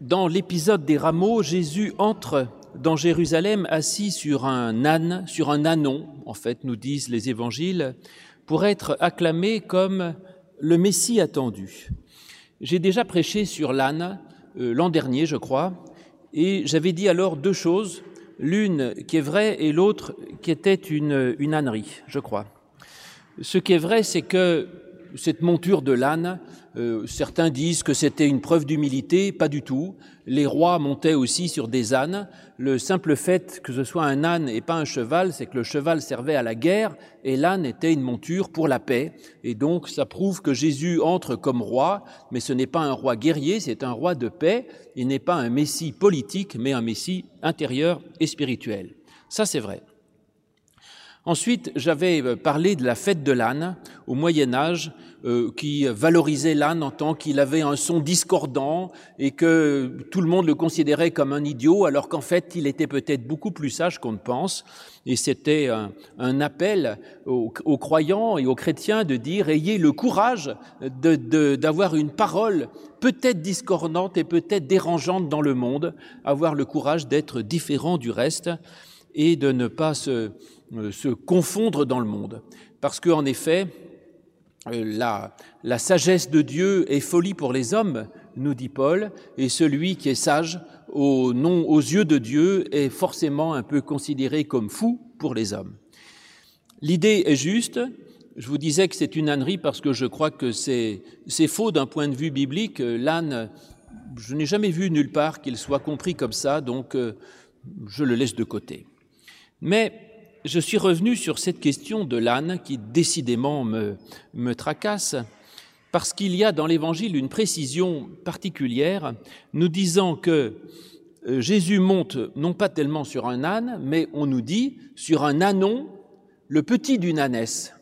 dans l'épisode des rameaux, Jésus entre dans Jérusalem assis sur un âne, sur un ânon, en fait, nous disent les évangiles, pour être acclamé comme le Messie attendu. J'ai déjà prêché sur l'âne euh, l'an dernier, je crois, et j'avais dit alors deux choses, l'une qui est vraie et l'autre qui était une, une ânerie, je crois. Ce qui est vrai, c'est que cette monture de l'âne, euh, certains disent que c'était une preuve d'humilité, pas du tout. Les rois montaient aussi sur des ânes. Le simple fait que ce soit un âne et pas un cheval, c'est que le cheval servait à la guerre et l'âne était une monture pour la paix. Et donc ça prouve que Jésus entre comme roi, mais ce n'est pas un roi guerrier, c'est un roi de paix. Il n'est pas un messie politique, mais un messie intérieur et spirituel. Ça c'est vrai. Ensuite, j'avais euh, parlé de la fête de l'âne au Moyen Âge, euh, qui valorisait l'âne en tant qu'il avait un son discordant et que tout le monde le considérait comme un idiot, alors qu'en fait, il était peut-être beaucoup plus sage qu'on ne pense. Et c'était un, appel aux, croyants et aux chrétiens de dire ayez le courage d'avoir une parole peut-être discordante et peut-être dérangeante dans le monde, avoir le courage d'être différent du reste et de ne pas se euh, se confondre dans le monde. Parce qu'en effet, euh, la, la, sagesse de Dieu est folie pour les hommes, nous dit Paul, et celui qui est sage aux yeux de Dieu est forcément un peu considéré comme fou pour les hommes. L'idée est juste. Je vous disais que c'est une ânerie parce que je crois que c'est faux d'un point de vue biblique. L'âne, je n'ai jamais vu nulle part qu'il soit compris comme ça, donc euh, je le laisse de côté. Mais je suis revenu sur cette question de l'âne qui décidément me, tracasse, parce qu'il y a dans l'Évangile une précision particulière nous disant que euh, Jésus monte non pas tellement sur un âne, mais on nous dit sur un ânon, le petit d'une ânesse.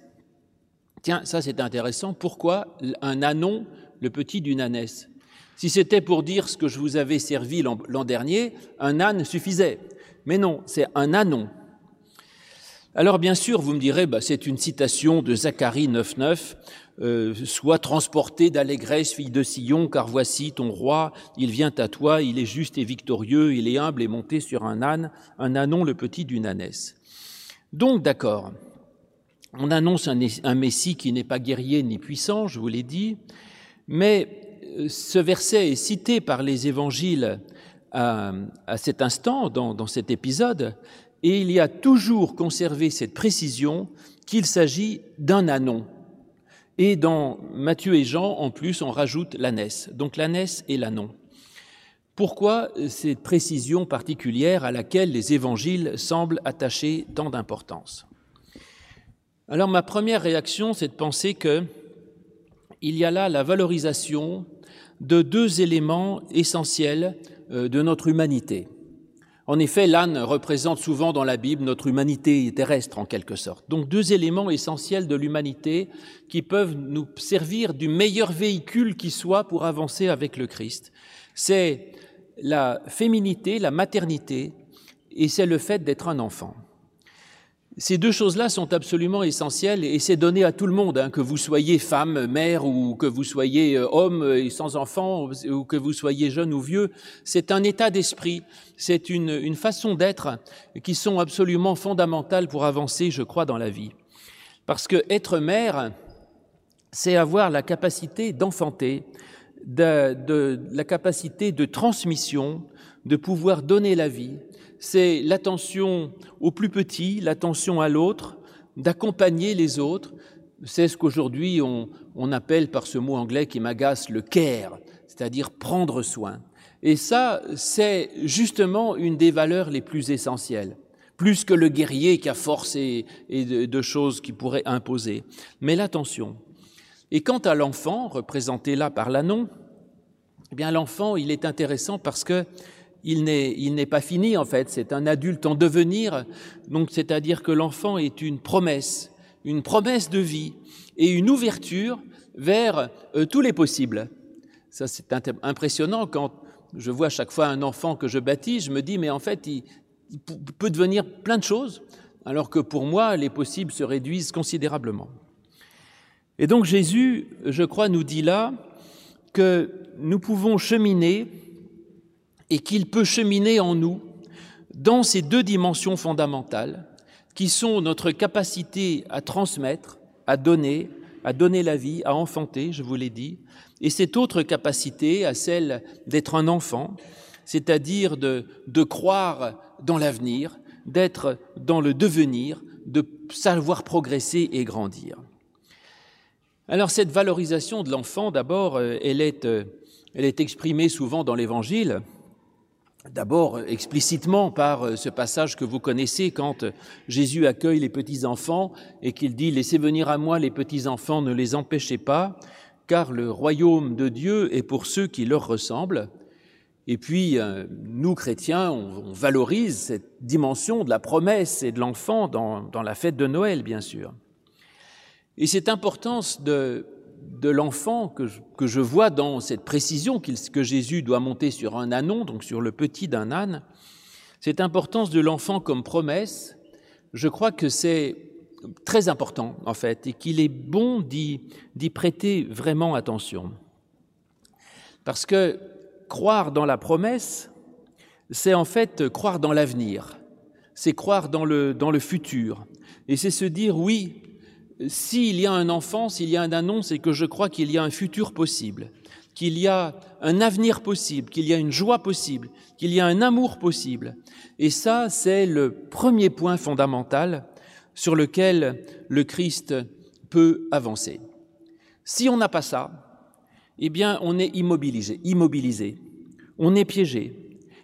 Tiens, ça c'est intéressant. Pourquoi un ânon, le petit d'une ânesse? Si c'était pour dire ce que je vous avais servi l'an dernier, un âne suffisait. Mais non, c'est un ânon. Alors bien sûr, vous me direz, bah, c'est une citation de Zacharie 9.9, euh, Sois transporté d'allégresse, fille de Sion, car voici ton roi, il vient à toi, il est juste et victorieux, il est humble et monté sur un âne, un ânon le petit d'une ânesse. Donc d'accord, on annonce un, Messie qui n'est pas guerrier ni puissant, je vous l'ai dit, mais euh, ce verset est cité par les évangiles à, cet instant, dans cet épisode, et il y a toujours conservé cette précision qu'il s'agit d'un anon. Et dans Matthieu et Jean, en plus, on rajoute l'ânesse. Donc l'ânesse et l'anon. Pourquoi cette précision particulière à laquelle les évangiles semblent attacher tant d'importance? Alors ma première réaction, c'est de penser que il y a là la valorisation de deux éléments essentiels euh, de notre humanité. En effet, l'âne représente souvent dans la Bible notre humanité terrestre en quelque sorte. Donc deux éléments essentiels de l'humanité qui peuvent nous servir du meilleur véhicule qui soit pour avancer avec le Christ. C'est la féminité, la maternité, et c'est le fait d'être un enfant. Ces deux choses-là sont absolument essentielles et c'est donné à tout le monde, hein, que vous soyez femme, mère ou que vous soyez euh, homme et sans enfant ou que vous soyez jeune ou vieux. C'est un état d'esprit, c'est une, une façon d'être qui sont absolument fondamentales pour avancer, je crois, dans la vie. Parce que être mère, c'est avoir la capacité d'enfanter, de, de, la capacité de transmission, de pouvoir donner la vie, c'est l'attention au plus petit, l'attention à l'autre, d'accompagner les autres. C'est ce qu'aujourd'hui on, appelle par ce mot anglais qui m'agace le care, c'est-à-dire prendre soin. Et ça, c'est justement une des valeurs les plus essentielles, plus que le guerrier qui a force et, de, choses qui pourrait imposer, mais l'attention. Et quant à l'enfant, représenté là par l'annon, eh bien l'enfant, il est intéressant parce que il n'est pas fini en fait, c'est un adulte en devenir, donc c'est-à-dire que l'enfant est une promesse, une promesse de vie et une ouverture vers euh, tous les possibles. Ça c'est impressionnant quand je vois chaque fois un enfant que je baptise, je me dis mais en fait il peut devenir plein de choses, alors que pour moi les possibles se réduisent considérablement. Et donc Jésus, je crois, nous dit là que nous pouvons cheminer et qu'il peut cheminer en nous dans ces deux dimensions fondamentales qui sont notre capacité à transmettre, à donner, à donner la vie, à enfanter, je vous l'ai dit, et cette autre capacité à celle d'être un enfant, c'est-à-dire de, de croire dans l'avenir, d'être dans le devenir, de savoir progresser et grandir. Alors cette valorisation de l'enfant, d'abord, euh, elle est, euh, elle est exprimée souvent dans l'Évangile, d'abord explicitement par euh, ce passage que vous connaissez quand Jésus accueille les petits-enfants et qu'il dit ⁇ Laissez venir à moi les petits-enfants, ne les empêchez pas, car le royaume de Dieu est pour ceux qui leur ressemblent. Et puis, nous, chrétiens, on, valorise cette dimension de la promesse et de l'enfant dans, dans la fête de Noël, bien sûr. Et cette importance de, de l'enfant que que je, vois dans cette précision que Jésus doit monter sur un ânon, donc sur le petit d'un âne, cette importance de l'enfant comme promesse, je crois que c'est très important en fait et qu'il est bon d'y prêter vraiment attention. Parce que croire dans la promesse, c'est en fait croire dans l'avenir, c'est croire dans le, dans le futur. Et c'est se dire, oui, s'il y a un enfant, s'il y a un annonce, c'est que je crois qu'il y a un futur possible, qu'il y a un avenir possible, qu'il y a une joie possible, qu'il y a un amour possible. Et ça, c'est le premier point fondamental sur lequel le Christ peut avancer. Si on n'a pas ça, eh bien, on est immobilisé, immobilisé, on est piégé.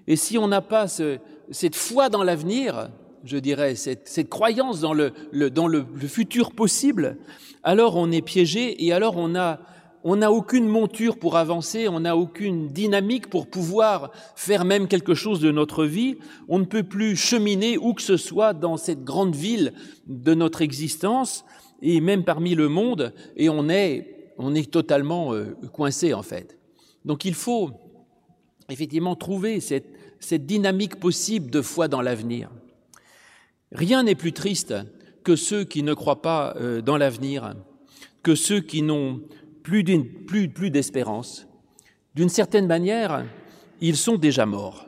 Et si on n'a pas ce, cette foi dans l'avenir, je dirais, cette, cette croyance dans, le, le, dans le, le, futur possible, alors on est piégé et alors on a on n'a aucune monture pour avancer, on n'a aucune dynamique pour pouvoir faire même quelque chose de notre vie, on ne peut plus cheminer où que ce soit dans cette grande ville de notre existence et même parmi le monde et on est on est totalement euh, coincé en fait. Donc il faut effectivement trouver cette, cette dynamique possible de foi dans l'avenir. Rien n'est plus triste que ceux qui ne croient pas euh, dans l'avenir, que ceux qui n'ont plus, d'espérance. D'une certaine manière, ils sont déjà morts.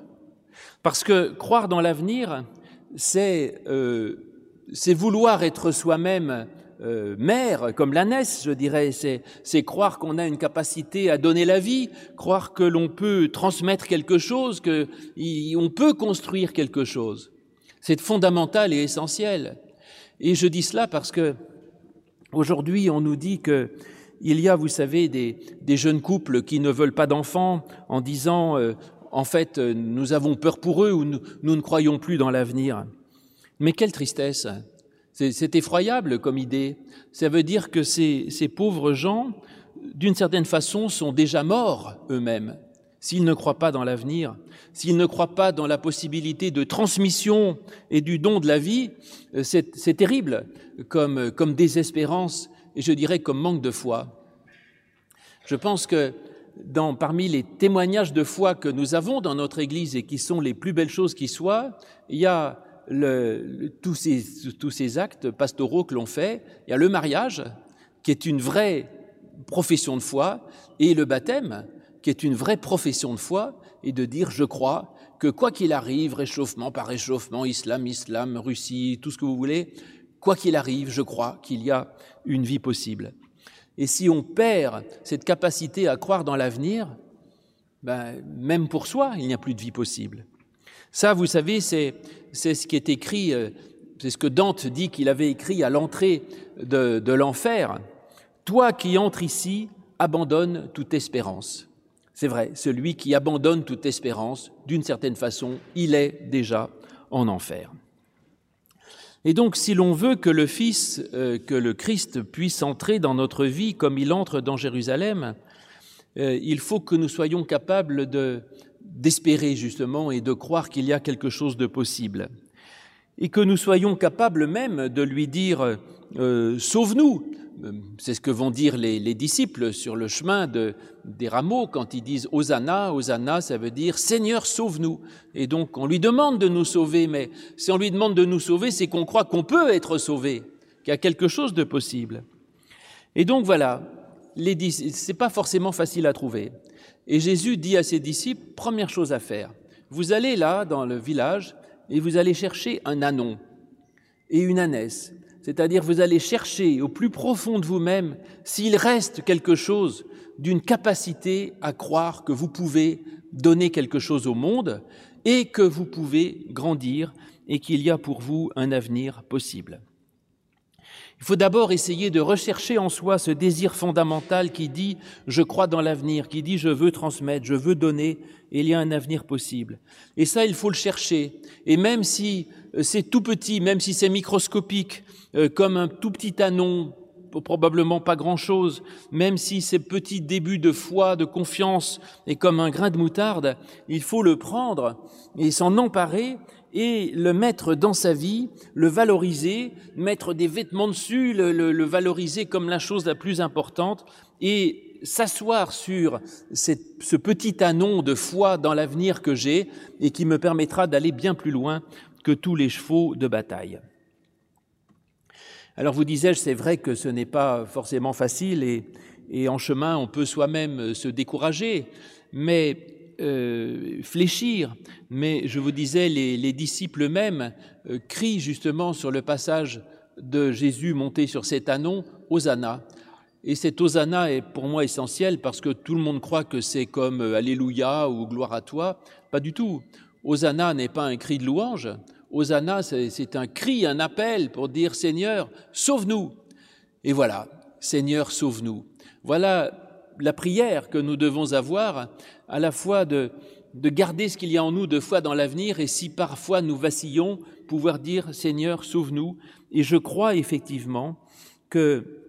Parce que croire dans l'avenir, c'est euh, vouloir être soi-même euh, mère, comme l'ânesse, je dirais, c'est croire qu'on a une capacité à donner la vie, croire que l'on peut transmettre quelque chose, qu'on peut construire quelque chose. C'est fondamental et essentiel. Et je dis cela parce que aujourd'hui, on nous dit que il y a, vous savez, des, jeunes couples qui ne veulent pas d'enfants en disant, euh, en fait, euh, nous avons peur pour eux ou nous, ne croyons plus dans l'avenir. Mais quelle tristesse C'est effroyable comme idée. Ça veut dire que ces, ces pauvres gens, d'une certaine façon, sont déjà morts eux-mêmes s'ils ne croient pas dans l'avenir, s'ils ne croient pas dans la possibilité de transmission et du don de la vie, euh, c'est terrible comme, comme désespérance et je dirais comme manque de foi. Je pense que dans, parmi les témoignages de foi que nous avons dans notre Église et qui sont les plus belles choses qui soient, il y a tous, ces, tous ces actes pastoraux que l'on fait, il y a le mariage, qui est une vraie profession de foi, et le baptême, qui est une vraie profession de foi, et de dire je crois que quoi qu'il arrive, réchauffement par réchauffement, islam, islam, Russie, tout ce que vous voulez, quoi qu'il arrive, je crois qu'il y a une vie possible. Et si on perd cette capacité à croire dans l'avenir, ben, même pour soi, il n'y a plus de vie possible. Ça, vous savez, c'est ce qui est écrit, euh, c'est ce que Dante dit qu'il avait écrit à l'entrée de, de l'enfer. Toi qui entres ici, abandonne toute espérance. C'est vrai, celui qui abandonne toute espérance, d'une certaine façon, il est déjà en enfer. Et donc, si l'on veut que le Fils, euh, que le Christ puisse entrer dans notre vie comme il entre dans Jérusalem, euh, il faut que nous soyons capables de, d'espérer justement et de croire qu'il y a quelque chose de possible. Et que nous soyons capables même de lui dire euh, Sauve-nous, c'est ce que vont dire les, les, disciples sur le chemin de, des rameaux quand ils disent Hosanna, Hosanna, ça veut dire Seigneur, sauve-nous. Et donc on lui demande de nous sauver, mais si on lui demande de nous sauver, c'est qu'on croit qu'on peut être sauvé, qu'il y a quelque chose de possible. Et donc voilà, c'est pas forcément facile à trouver. Et Jésus dit à ses disciples première chose à faire, Vous allez là, dans le village, et vous allez chercher un anon et une ânesse. C'est-à-dire, vous allez chercher au plus profond de vous-même s'il reste quelque chose d'une capacité à croire que vous pouvez donner quelque chose au monde et que vous pouvez grandir et qu'il y a pour vous un avenir possible. Il faut d'abord essayer de rechercher en soi ce désir fondamental qui dit je crois dans l'avenir, qui dit je veux transmettre, je veux donner, et il y a un avenir possible. Et ça, il faut le chercher. Et même si c'est tout petit, même si c'est microscopique, euh, comme un tout petit anon, probablement pas grand-chose, même si ces petits débuts de foi, de confiance, est comme un grain de moutarde, il faut le prendre et s'en emparer et le mettre dans sa vie, le valoriser, mettre des vêtements dessus, le, valoriser comme la chose la plus importante et s'asseoir sur ce petit anon de foi dans l'avenir que j'ai et qui me permettra d'aller bien plus loin que tous les chevaux de bataille. Alors vous disais-je, c'est vrai que ce n'est pas forcément facile et, en chemin on peut soi-même se décourager, mais euh, fléchir, mais je vous disais, les, disciples eux-mêmes euh, crient justement sur le passage de Jésus monté sur cet anon, Hosanna. Et cet Hosanna est pour moi essentiel parce que tout le monde croit que c'est comme euh, Alléluia ou Gloire à toi. Pas du tout. Hosanna n'est pas un cri de louange. Hosanna, c'est un cri, un appel pour dire Seigneur, sauve-nous. Et voilà, Seigneur, sauve-nous. Voilà la prière que nous devons avoir, à la fois de, de garder ce qu'il y a en nous de foi dans l'avenir, et si parfois nous vacillons, pouvoir dire Seigneur, sauve-nous. Et je crois effectivement que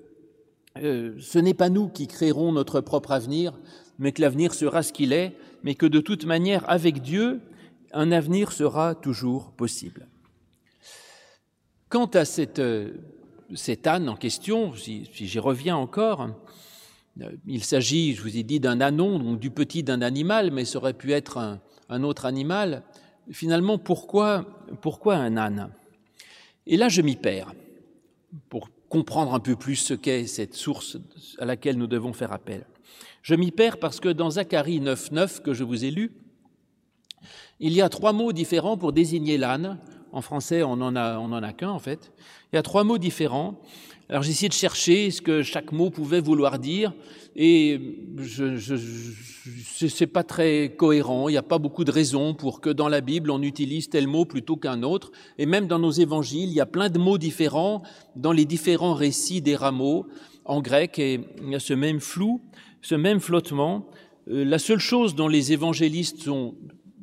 euh, ce n'est pas nous qui créerons notre propre avenir, mais que l'avenir sera ce qu'il est, mais que de toute manière, avec Dieu, un avenir sera toujours possible. Quant à cette, euh, cette âne en question, si, j'y reviens encore, euh, il s'agit, je vous ai dit, d'un anon, donc du petit d'un animal, mais ça aurait pu être un, autre animal. Finalement, pourquoi, pourquoi un âne? Et là, je m'y perds, pour comprendre un peu plus ce qu'est cette source à laquelle nous devons faire appel. Je m'y perds parce que dans Zacharie 9.9, que je vous ai lu, il y a trois mots différents pour désigner l'âne. En français, on n'en a, on en a qu'un, en fait. Il y a trois mots différents. Alors j'ai essayé de chercher ce que chaque mot pouvait vouloir dire, et je, je, c'est pas très cohérent. Il n'y a pas beaucoup de raisons pour que dans la Bible on utilise tel mot plutôt qu'un autre. Et même dans nos évangiles, il y a plein de mots différents dans les différents récits des rameaux en grec, et il y a ce même flou, ce même flottement. Euh, la seule chose dont les évangélistes sont,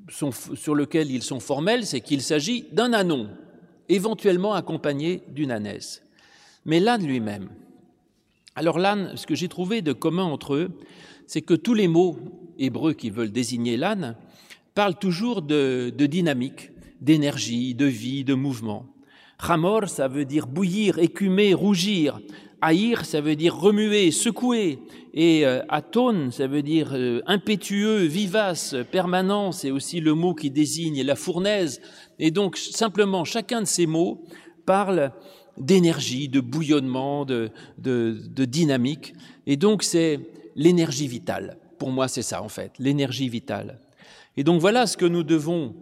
sont sur lequel ils sont formels, c'est qu'il s'agit d'un anon, éventuellement accompagné d'une ânesse mais l'âne lui-même. Alors l'âne, ce que j'ai trouvé de commun entre eux, c'est que tous les mots hébreux qui veulent désigner l'âne parlent toujours de, dynamique, d'énergie, de vie, de mouvement. Ramor, ça veut dire bouillir, écumer, rougir. Haïr, ça veut dire remuer, secouer. Et euh, atone, ça veut dire euh, impétueux, vivace, permanent. C'est aussi le mot qui désigne la fournaise. Et donc, simplement, chacun de ces mots parle d'énergie, de bouillonnement, de, de, dynamique. Et donc c'est l'énergie vitale. Pour moi, c'est ça en fait, l'énergie vitale. Et donc voilà ce que nous devons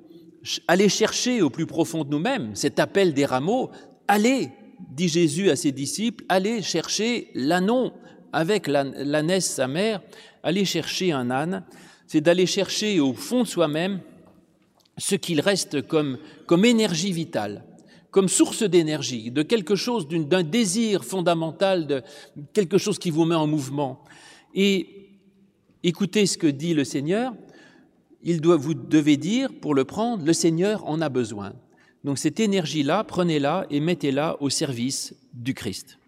aller chercher au plus profond de nous-mêmes, cet appel des rameaux. Allez, dit Jésus à ses disciples, allez chercher l'anon avec l'ânesse, sa mère, allez chercher un âne. C'est d'aller chercher au fond de soi-même ce qu'il reste comme, comme énergie vitale comme source d'énergie, de quelque chose, d'un désir fondamental, de quelque chose qui vous met en mouvement. Et écoutez ce que dit le Seigneur. Il doit, vous devez dire, pour le prendre, le Seigneur en a besoin. Donc cette énergie-là, prenez-la et mettez-la au service du Christ.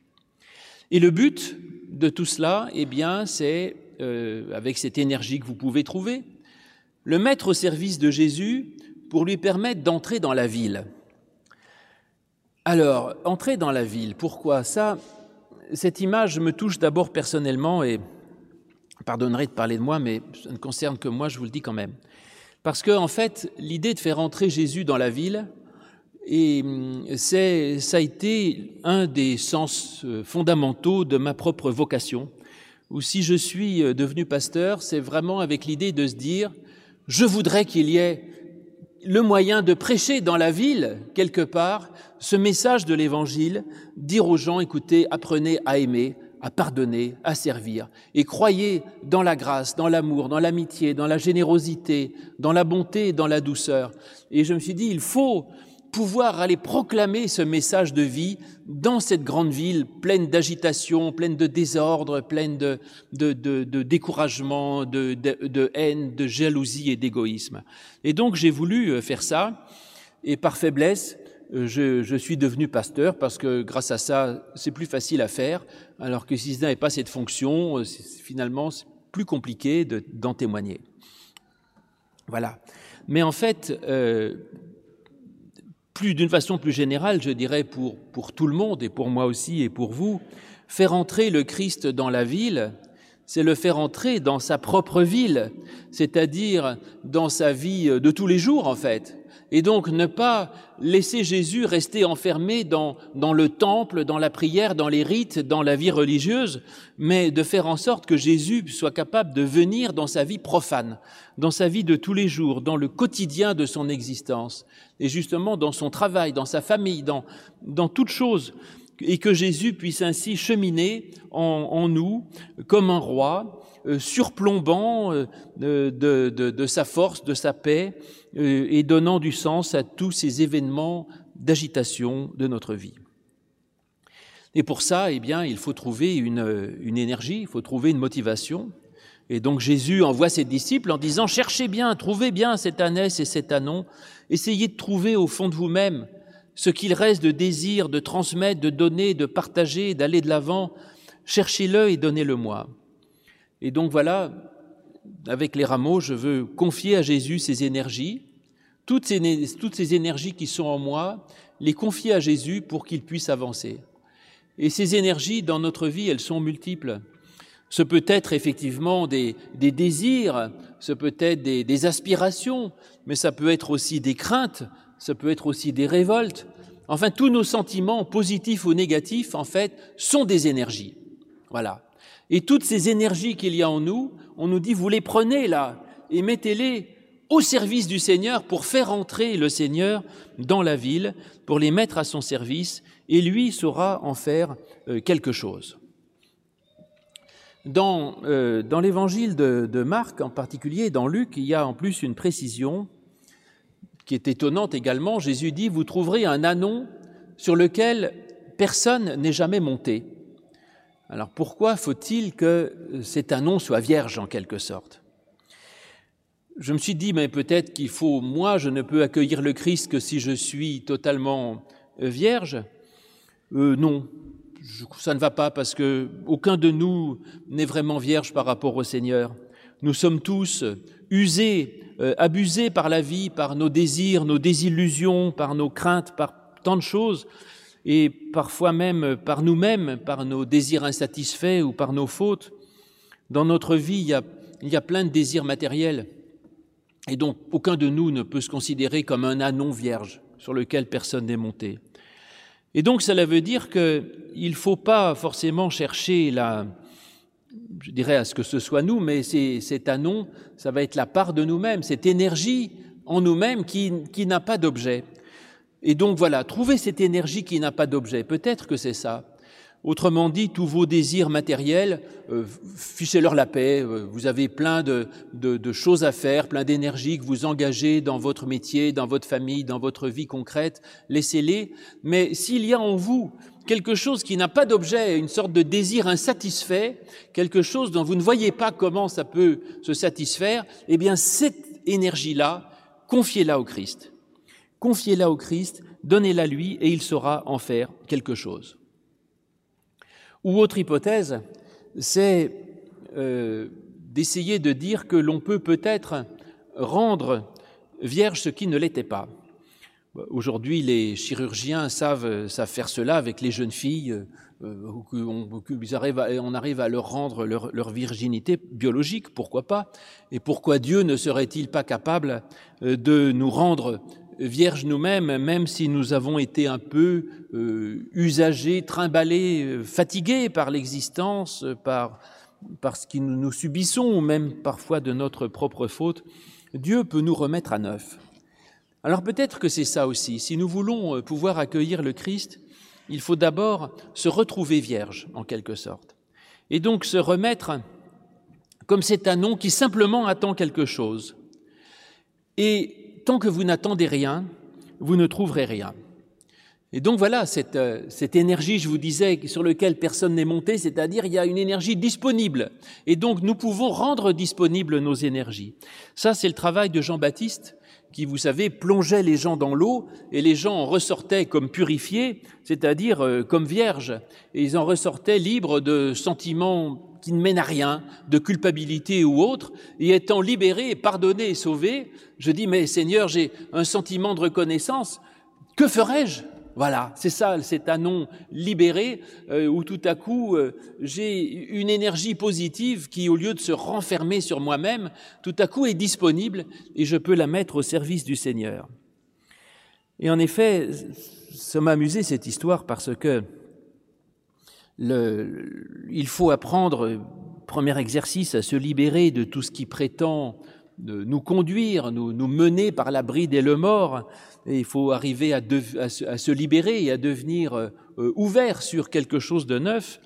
Et le but de tout cela, eh bien, c'est, euh, avec cette énergie que vous pouvez trouver, le mettre au service de Jésus pour lui permettre d'entrer dans la ville. Alors, entrer dans la ville, pourquoi? Ça Cette image me touche d'abord personnellement et pardonnerez de parler de moi, mais ça ne concerne que moi, je vous le dis quand même. Parce que, en fait, l'idée de faire entrer Jésus dans la ville, et c'est, ça a été un des sens euh, fondamentaux de ma propre vocation. Ou si je suis euh, devenu pasteur, c'est vraiment avec l'idée de se dire, je voudrais qu'il y ait le moyen de prêcher dans la ville, quelque part, ce message de l'Évangile, dire aux gens, écoutez, apprenez à aimer, à pardonner, à servir, et croyez dans la grâce, dans l'amour, dans l'amitié, dans la générosité, dans la bonté, dans la douceur. Et je me suis dit, il faut pouvoir aller proclamer ce message de vie dans cette grande ville pleine d'agitation, pleine de désordre, pleine de, de, de, découragement, de, de, haine, de jalousie et d'égoïsme. Et donc j'ai voulu euh, faire ça, et par faiblesse, euh, je, je, suis devenu pasteur parce que grâce à ça, c'est plus facile à faire, alors que si je n'avais pas cette fonction, euh, finalement, c'est plus compliqué d'en témoigner. Voilà. Mais en fait, plus d'une façon plus générale, je dirais pour, pour tout le monde et pour moi aussi et pour vous, faire entrer le Christ dans la ville, c'est le faire entrer dans sa propre ville, c'est-à-dire dans sa vie de tous les jours en fait. Et donc ne pas laisser Jésus rester enfermé dans, dans le temple, dans la prière, dans les rites, dans la vie religieuse, mais de faire en sorte que Jésus soit capable de venir dans sa vie profane, dans sa vie de tous les jours, dans le quotidien de son existence, et justement dans son travail, dans sa famille, dans, dans toute chose, et que Jésus puisse ainsi cheminer en, en nous comme un roi, surplombant euh, de, de, sa force, de sa paix, euh, et donnant du sens à tous ces événements d'agitation de notre vie. Et pour ça, eh bien, il faut trouver une, énergie, il faut trouver une motivation. Et donc Jésus envoie ses disciples en disant cherchez bien, trouvez bien cet ânesse et cet anon, essayez de trouver au fond de vous-même ce qu'il reste de désir de transmettre, de donner, de partager, d'aller de l'avant. Cherchez-le et donnez-le-moi. Et donc voilà, avec les rameaux, je veux confier à Jésus ces énergies, toutes ces, énergies qui sont en moi, les confier à Jésus pour qu'il puisse avancer. Et ces énergies, dans notre vie, elles sont multiples. Ce peut être effectivement des, des désirs, ce peut être des, des, aspirations, mais ça peut être aussi des craintes, ça peut être aussi des révoltes. Enfin, tous nos sentiments, positifs ou négatifs, en fait, sont des énergies. Voilà. Et toutes ces énergies qu'il y a en nous, on nous dit, vous les prenez là et mettez-les au service du Seigneur pour faire entrer le Seigneur dans la ville, pour les mettre à son service, et lui saura en faire euh, quelque chose. Dans, euh, dans l'évangile de, de, Marc en particulier, dans Luc, il y a en plus une précision qui est étonnante également. Jésus dit, vous trouverez un anon sur lequel personne n'est jamais monté. Alors pourquoi faut-il que cet anon soit vierge en quelque sorte? Je me suis dit, mais peut-être qu'il faut, moi, je ne peux accueillir le Christ que si je suis totalement euh, vierge? Euh, non, ça ne va pas parce que aucun de nous n'est vraiment vierge par rapport au Seigneur. Nous sommes tous usés, euh, abusés par la vie, par nos désirs, nos désillusions, par nos craintes, par tant de choses et parfois même par nous-mêmes, par nos désirs insatisfaits ou par nos fautes. Dans notre vie, il y a, il y a plein de désirs matériels. Et donc, aucun de nous ne peut se considérer comme un anon vierge sur lequel personne n'est monté. Et donc, cela veut dire qu'il ne faut pas forcément chercher la, je dirais à ce que ce soit nous, mais cet anon, ça va être la part de nous-mêmes, cette énergie en nous-mêmes qui, qui n'a pas d'objet. Et donc voilà, trouver cette énergie qui n'a pas d'objet, peut-être que c'est ça. Autrement dit, tous vos désirs matériels, euh, fichez-leur la paix, euh, vous avez plein de, de, de choses à faire, plein d'énergie que vous engagez dans votre métier, dans votre famille, dans votre vie concrète, laissez-les. Mais s'il y a en vous quelque chose qui n'a pas d'objet, une sorte de désir insatisfait, quelque chose dont vous ne voyez pas comment ça peut se satisfaire, eh bien cette énergie-là, confiez-la au Christ confiez-la au Christ, donnez-la lui et il saura en faire quelque chose. Ou autre hypothèse, c'est euh, d'essayer de dire que l'on peut peut-être rendre vierge ce qui ne l'était pas. Aujourd'hui, les chirurgiens savent, savent, faire cela avec les jeunes filles. Euh, on, arrive à leur rendre leur, leur, virginité biologique, pourquoi pas? Et pourquoi Dieu ne serait-il pas capable euh, de nous rendre vierges nous-mêmes, même si nous avons été un peu euh, usagés, trimballés, euh, fatigués par l'existence, par, ce que nous subissons, ou même parfois de notre propre faute, Dieu peut nous remettre à neuf. Alors peut-être que c'est ça aussi. Si nous voulons euh, pouvoir accueillir le Christ, il faut d'abord se retrouver vierge, en quelque sorte. Et donc se remettre comme c'est un nom qui simplement attend quelque chose. Et tant que vous n'attendez rien, vous ne trouverez rien. Et donc voilà, cette, euh, cette énergie, je vous disais, sur laquelle personne n'est monté, c'est-à-dire il y a une énergie disponible. Et donc nous pouvons rendre disponibles nos énergies. Ça, c'est le travail de Jean-Baptiste, qui, vous savez, plongeait les gens dans l'eau, et les gens en ressortaient comme purifiés, c'est-à-dire euh, comme vierges, et ils en ressortaient libres de sentiments qui ne mènent à rien, de culpabilité ou autre, et étant libérés, pardonnés et sauvés, je dis, mais Seigneur, j'ai un sentiment de reconnaissance, que ferais-je? Voilà, c'est ça, c'est un nom libéré euh, où tout à coup euh, j'ai une énergie positive qui, au lieu de se renfermer sur moi-même, tout à coup est disponible et je peux la mettre au service du Seigneur. Et en effet, ça m'a amusé cette histoire parce que le, il faut apprendre, premier exercice, à se libérer de tout ce qui prétend nous conduire, nous, nous mener par la bride et le mort. Il faut arriver à, se libérer et à devenir euh, ouvert sur quelque chose de neuf.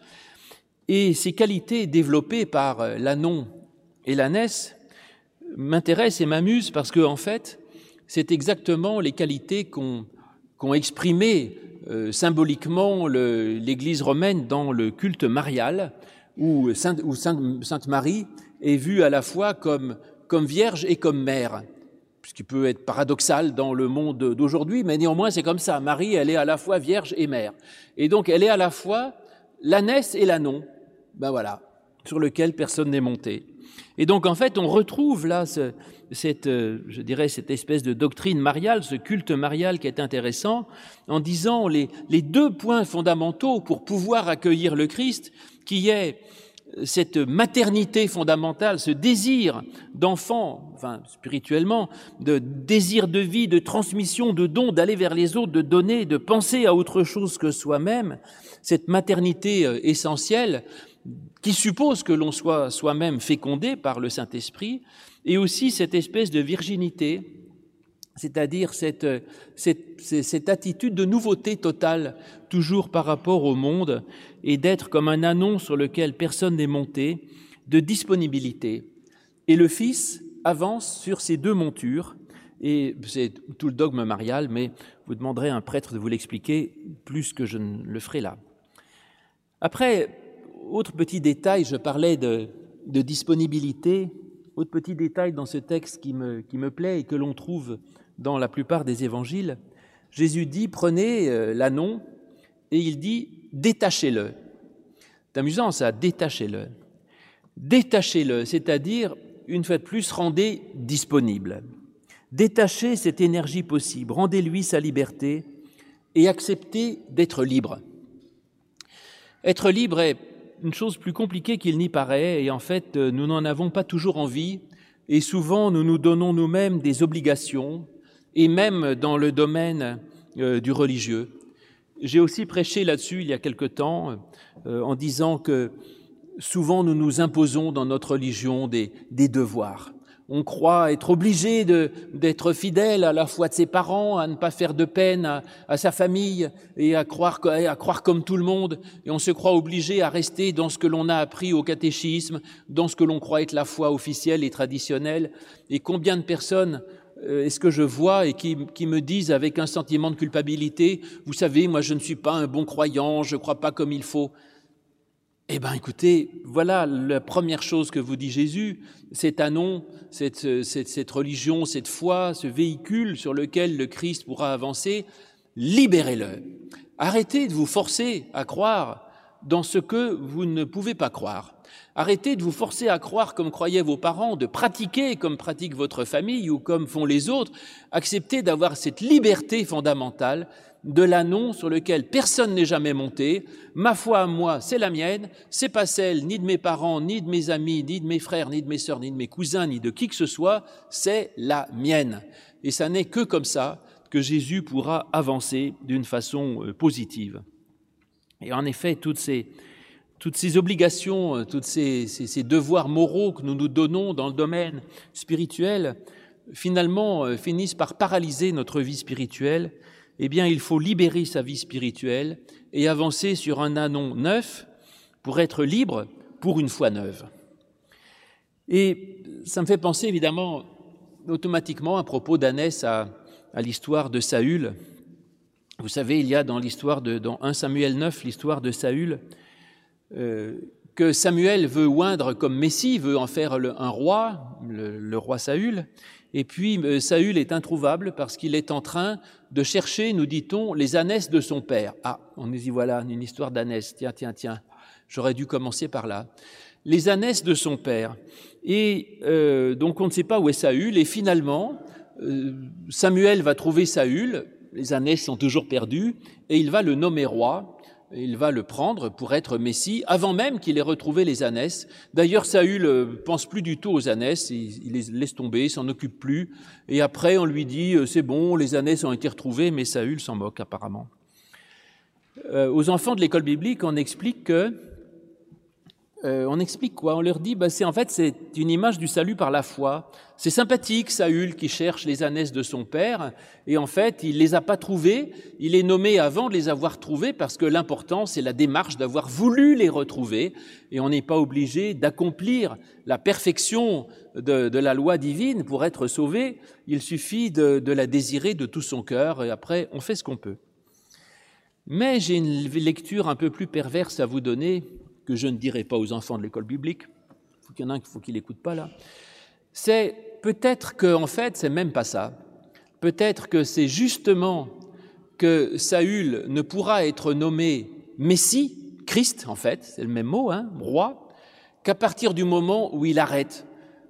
Et ces qualités développées par euh, l'Anon et l'ânesse m'intéressent et m'amusent parce que, en fait, c'est exactement les qualités qu'ont qu exprimé euh, symboliquement l'Église romaine dans le culte marial, où Sainte Marie est vue à la fois comme comme vierge et comme mère, ce qui peut être paradoxal dans le monde d'aujourd'hui, mais néanmoins c'est comme ça. Marie, elle est à la fois vierge et mère. Et donc elle est à la fois l'ânesse et l'anon, ben voilà, sur lequel personne n'est monté. Et donc en fait on retrouve là ce, cette, euh, je dirais, cette espèce de doctrine mariale, ce culte marial qui est intéressant, en disant les, les deux points fondamentaux pour pouvoir accueillir le Christ, qui est cette maternité fondamentale, ce désir d'enfant, enfin spirituellement, de désir de vie, de transmission, de don, d'aller vers les autres, de donner, de penser à autre chose que soi-même, cette maternité euh, essentielle qui suppose que l'on soit soi-même fécondé par le Saint-Esprit, et aussi cette espèce de virginité c'est-à-dire cette, cette, cette, attitude de nouveauté totale, toujours par rapport au monde, et d'être comme un anon sur lequel personne n'est monté, de disponibilité. Et le Fils avance sur ces deux montures, et c'est tout le dogme marial, mais vous demanderez à un prêtre de vous l'expliquer plus que je ne le ferai là. Après, autre petit détail, je parlais de, de disponibilité, autre petit détail dans ce texte qui me, qui me plaît et que l'on trouve dans la plupart des évangiles, Jésus dit prenez euh, l'anon et il dit détachez-le. C'est amusant ça, détachez-le. Détachez-le, c'est-à-dire, une fois de plus, rendez disponible. Détachez cette énergie possible, rendez-lui sa liberté et acceptez d'être libre. Être libre est une chose plus compliquée qu'il n'y paraît et en fait, euh, nous n'en avons pas toujours envie et souvent nous nous donnons nous-mêmes des obligations, et même dans le domaine euh, du religieux. J'ai aussi prêché là-dessus il y a quelque temps euh, en disant que souvent nous nous imposons dans notre religion des, des devoirs. On croit être obligé d'être fidèle à la foi de ses parents, à ne pas faire de peine à, à sa famille et à croire, à croire comme tout le monde. Et on se croit obligé à rester dans ce que l'on a appris au catéchisme, dans ce que l'on croit être la foi officielle et traditionnelle. Et combien de personnes euh, est-ce que je vois et qui, qui, me disent avec un sentiment de culpabilité, vous savez, moi je ne suis pas un bon croyant, je ne crois pas comme il faut. Eh bien écoutez, voilà la première chose que vous dit Jésus, cet anon, cette, cette, cette religion, cette foi, ce véhicule sur lequel le Christ pourra avancer, libérez-le. Arrêtez de vous forcer à croire dans ce que vous ne pouvez pas croire. Arrêtez de vous forcer à croire comme croyaient vos parents, de pratiquer comme pratique votre famille ou comme font les autres. Acceptez d'avoir cette liberté fondamentale de l'annon sur lequel personne n'est jamais monté. Ma foi à moi, c'est la mienne, c'est pas celle ni de mes parents, ni de mes amis, ni de mes frères, ni de mes sœurs, ni de mes cousins, ni de qui que ce soit, c'est la mienne. Et ça n'est que comme ça que Jésus pourra avancer d'une façon euh, positive. Et en effet, toutes ces, toutes ces obligations, euh, tous ces, ces, devoirs moraux que nous nous donnons dans le domaine spirituel finalement euh, finissent par paralyser notre vie spirituelle, eh bien il faut libérer sa vie spirituelle et avancer sur un anon neuf pour être libre pour une foi neuve. Et ça me fait penser évidemment automatiquement à propos d'Anès à, à l'histoire de Saül. Vous savez, il y a dans l'histoire de dans 1 Samuel 9 l'histoire de Saül euh, que Samuel veut oindre comme Messie, veut en faire un roi, le, roi Saül. Et puis euh, Saül est introuvable parce qu'il est en train de chercher, nous dit-on, les ânesses de son père. Ah, on nous dit voilà une histoire d'ânesse. Tiens, tiens, tiens. J'aurais dû commencer par là. Les ânesses de son père. Et euh, donc on ne sait pas où est Saül. Et finalement, euh, Samuel va trouver Saül. Les ânesses sont toujours perdues et il va le nommer roi il va le prendre pour être Messie avant même qu'il ait retrouvé les ânesses. D'ailleurs, Saül euh, pense plus du tout aux ânesses, il, les laisse tomber, s'en occupe plus. Et après, on lui dit euh, c'est bon, les ânesses ont été retrouvées, mais Saül s'en moque apparemment. Euh, aux enfants de l'école biblique, on explique que euh, on explique quoi? On leur dit, bah, c'est en fait c'est une image du salut par la foi. C'est sympathique, Saül qui cherche les ânesses de son père, et en fait il les a pas trouvées. Il est nommé avant de les avoir trouvées parce que l'important c'est la démarche d'avoir voulu les retrouver, et on n'est pas obligé d'accomplir la perfection de, de, la loi divine pour être sauvé. Il suffit de, de la désirer de tout son cœur, et après on fait ce qu'on peut. Mais j'ai une lecture un peu plus perverse à vous donner que je ne dirai pas aux enfants de l'école biblique, il qu'il y en a qu'il faut qu'il n'écoute pas là, c'est peut-être que, en fait, c'est même pas ça. Peut-être que c'est justement que Saül ne pourra être nommé Messie, Christ, en fait, c'est le même mot, hein, roi, qu'à partir du moment où il arrête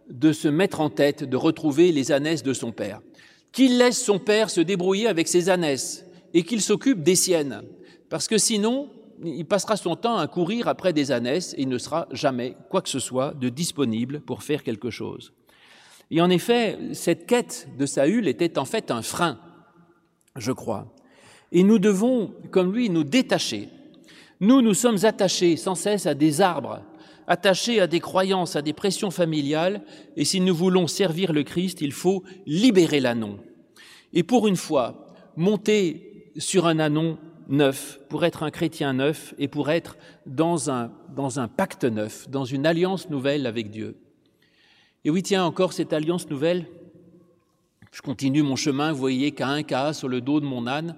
de se mettre en tête de retrouver les ânesses de son père. Qu'il laisse son père se débrouiller avec ses ânesses et qu'il s'occupe des siennes. Parce que sinon, il passera son temps à courir après des ânesses et il ne sera jamais quoi que ce soit de disponible pour faire quelque chose. Et en effet, cette quête de Saül était en fait un frein, je crois. Et nous devons, comme lui, nous détacher. Nous, nous sommes attachés sans cesse à des arbres, attachés à des croyances, à des pressions familiales, et si nous voulons servir le Christ, il faut libérer l'anon. Et pour une fois, monter sur un anon neuf, pour être un chrétien neuf et pour être dans un, dans un pacte neuf, dans une alliance nouvelle avec Dieu. Et oui, tiens, encore cette alliance nouvelle, je continue mon chemin, vous voyez, qu'à un cas sur le dos de mon âne.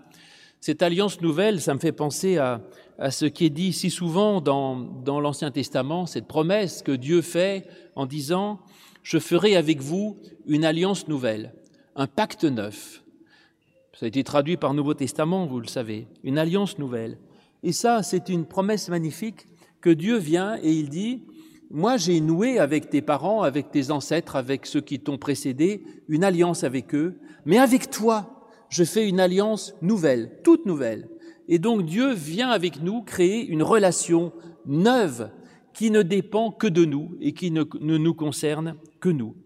Cette alliance nouvelle, ça me fait penser à, à ce qui est dit si souvent dans, dans l'Ancien Testament, cette promesse que Dieu fait en disant, je ferai avec vous une alliance nouvelle, un pacte neuf. Ça a été traduit par Nouveau Testament, vous le savez, une alliance nouvelle. Et ça, c'est une promesse magnifique que Dieu vient et il dit, moi j'ai noué avec tes parents, avec tes ancêtres, avec ceux qui t'ont précédé, une alliance avec eux, mais avec toi, je fais une alliance nouvelle, toute nouvelle. Et donc Dieu vient avec nous créer une relation neuve qui ne dépend que de nous et qui ne, ne nous concerne que nous.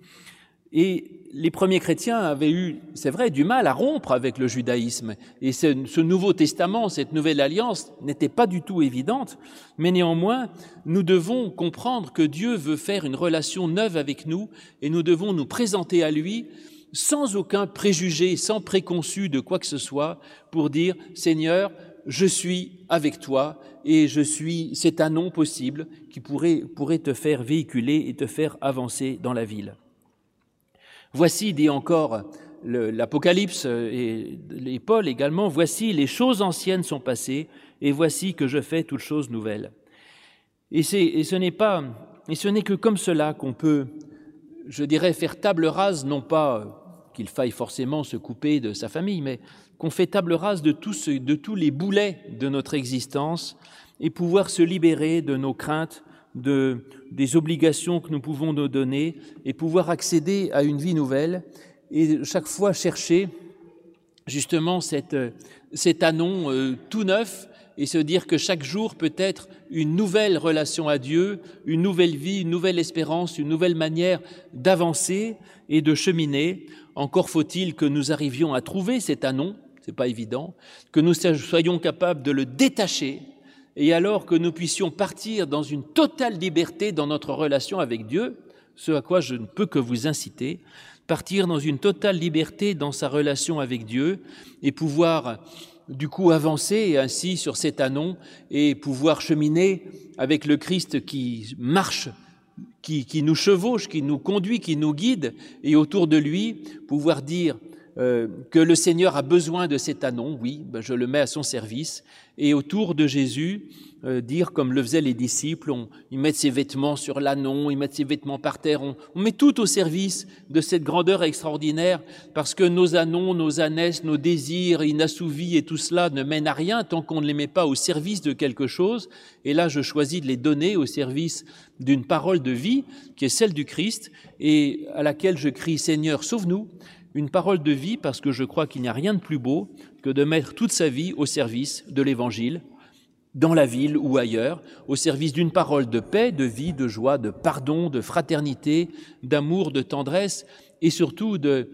Et les premiers chrétiens avaient eu, c'est vrai, du mal à rompre avec le judaïsme. Et ce, Nouveau Testament, cette nouvelle alliance, n'était pas du tout évidente. Mais néanmoins, nous devons comprendre que Dieu veut faire une relation neuve avec nous et nous devons nous présenter à lui sans aucun préjugé, sans préconçu de quoi que ce soit, pour dire, Seigneur, je suis avec toi et je suis, c'est un possible qui pourrait te faire véhiculer et te faire avancer dans la ville. Voici, dit encore l'Apocalypse et, et Paul également, voici les choses anciennes sont passées et voici que je fais toutes choses nouvelles. Et, ce n'est pas, et ce n'est que comme cela qu'on peut, je dirais, faire table rase, non pas qu'il faille forcément se couper de sa famille, mais qu'on fait table rase de, de tous les boulets de notre existence et pouvoir se libérer de nos craintes, de, des obligations que nous pouvons nous donner et pouvoir accéder à une vie nouvelle et chaque fois chercher justement cette, cet anon euh, tout neuf et se dire que chaque jour peut être une nouvelle relation à Dieu, une nouvelle vie, une nouvelle espérance, une nouvelle manière d'avancer et de cheminer. Encore faut-il que nous arrivions à trouver cet anon, c'est pas évident, que nous soyons capables de le détacher et alors que nous puissions partir dans une totale liberté dans notre relation avec Dieu, ce à quoi je ne peux que vous inciter, partir dans une totale liberté dans sa relation avec Dieu et pouvoir du coup avancer ainsi sur cet anon et pouvoir cheminer avec le Christ qui marche, qui, qui nous chevauche, qui nous conduit, qui nous guide, et autour de lui pouvoir dire euh, que le Seigneur a besoin de cet anon, oui, ben je le mets à son service, et autour de Jésus, euh, dire comme le faisaient les disciples, on, ils mettent ses vêtements sur l'anon, ils mettent ses vêtements par terre, on, on, met tout au service de cette grandeur extraordinaire, parce que nos anons, nos ânesses, nos désirs inassouvis et tout cela ne mènent à rien tant qu'on ne les met pas au service de quelque chose, et là je choisis de les donner au service d'une parole de vie qui est celle du Christ, et à laquelle je crie Seigneur, sauve-nous, une parole de vie parce que je crois qu'il n'y a rien de plus beau que de mettre toute sa vie au service de l'Évangile, dans la ville ou ailleurs, au service d'une parole de paix, de vie, de joie, de pardon, de fraternité, d'amour, de tendresse et surtout de,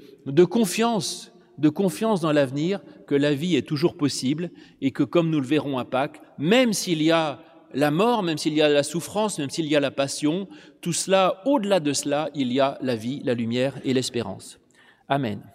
confiance, de confiance dans l'avenir, que la vie est toujours possible et que comme nous le verrons à Pâques, même s'il y a la mort, même s'il y a la souffrance, même s'il y a la passion, tout cela, au-delà de cela, il y a la vie, la lumière et l'espérance. Amen.